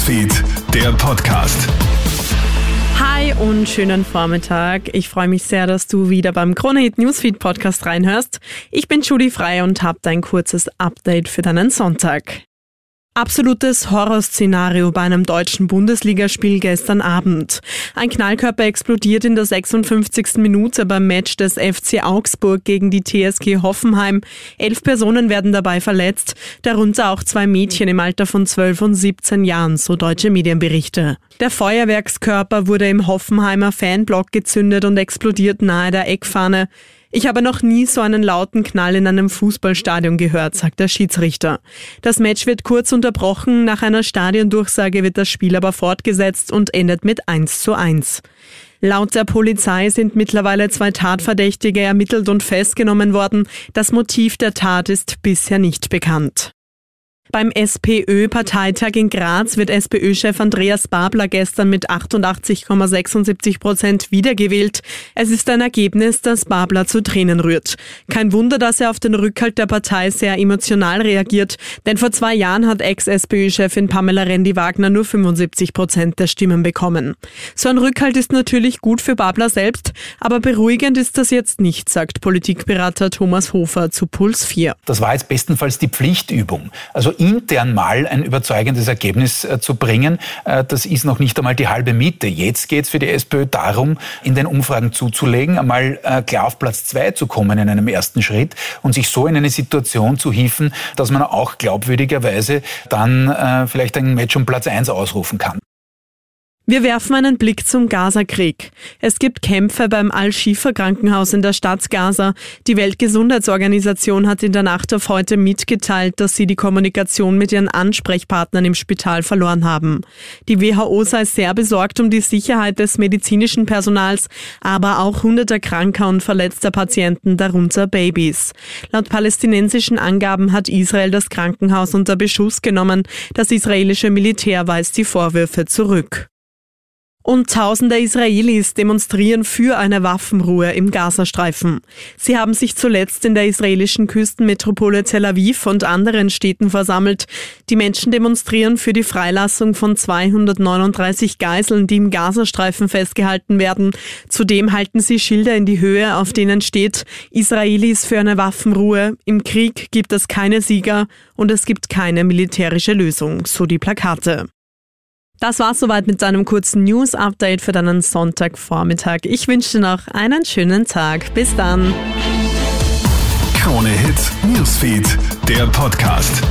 Newsfeed, der Podcast. Hi und schönen Vormittag. Ich freue mich sehr, dass du wieder beim Kronehit Newsfeed Podcast reinhörst. Ich bin Judy Frei und habe dein kurzes Update für deinen Sonntag. Absolutes Horrorszenario bei einem deutschen Bundesligaspiel gestern Abend. Ein Knallkörper explodiert in der 56. Minute beim Match des FC Augsburg gegen die TSG Hoffenheim. Elf Personen werden dabei verletzt, darunter auch zwei Mädchen im Alter von 12 und 17 Jahren, so deutsche Medienberichte. Der Feuerwerkskörper wurde im Hoffenheimer Fanblock gezündet und explodiert nahe der Eckfahne. Ich habe noch nie so einen lauten Knall in einem Fußballstadion gehört, sagt der Schiedsrichter. Das Match wird kurz unterbrochen, nach einer Stadiondurchsage wird das Spiel aber fortgesetzt und endet mit 1 zu 1. Laut der Polizei sind mittlerweile zwei Tatverdächtige ermittelt und festgenommen worden. Das Motiv der Tat ist bisher nicht bekannt. Beim SPÖ-Parteitag in Graz wird SPÖ-Chef Andreas Babler gestern mit 88,76 Prozent wiedergewählt. Es ist ein Ergebnis, das Babler zu Tränen rührt. Kein Wunder, dass er auf den Rückhalt der Partei sehr emotional reagiert, denn vor zwei Jahren hat Ex-SPÖ-Chefin Pamela Rendi-Wagner nur 75 Prozent der Stimmen bekommen. So ein Rückhalt ist natürlich gut für Babler selbst, aber beruhigend ist das jetzt nicht, sagt Politikberater Thomas Hofer zu Puls 4. Das war jetzt bestenfalls die Pflichtübung. Also intern mal ein überzeugendes Ergebnis äh, zu bringen, äh, das ist noch nicht einmal die halbe Miete. Jetzt geht es für die SPÖ darum, in den Umfragen zuzulegen, einmal äh, klar auf Platz zwei zu kommen in einem ersten Schritt und sich so in eine Situation zu hieven, dass man auch glaubwürdigerweise dann vielleicht ein Match um Platz eins ausrufen kann. Wir werfen einen Blick zum Gazakrieg. Es gibt Kämpfe beim Al-Shifa-Krankenhaus in der Stadt Gaza. Die Weltgesundheitsorganisation hat in der Nacht auf heute mitgeteilt, dass sie die Kommunikation mit ihren Ansprechpartnern im Spital verloren haben. Die WHO sei sehr besorgt um die Sicherheit des medizinischen Personals, aber auch hunderter kranker und verletzter Patienten, darunter Babys. Laut palästinensischen Angaben hat Israel das Krankenhaus unter Beschuss genommen. Das israelische Militär weist die Vorwürfe zurück. Und tausende Israelis demonstrieren für eine Waffenruhe im Gazastreifen. Sie haben sich zuletzt in der israelischen Küstenmetropole Tel Aviv und anderen Städten versammelt. Die Menschen demonstrieren für die Freilassung von 239 Geiseln, die im Gazastreifen festgehalten werden. Zudem halten sie Schilder in die Höhe, auf denen steht Israelis für eine Waffenruhe. Im Krieg gibt es keine Sieger und es gibt keine militärische Lösung, so die Plakate. Das war's soweit mit deinem kurzen News-Update für deinen Sonntagvormittag. Ich wünsche dir noch einen schönen Tag. Bis dann. Krone Hits, Newsfeed, der Podcast.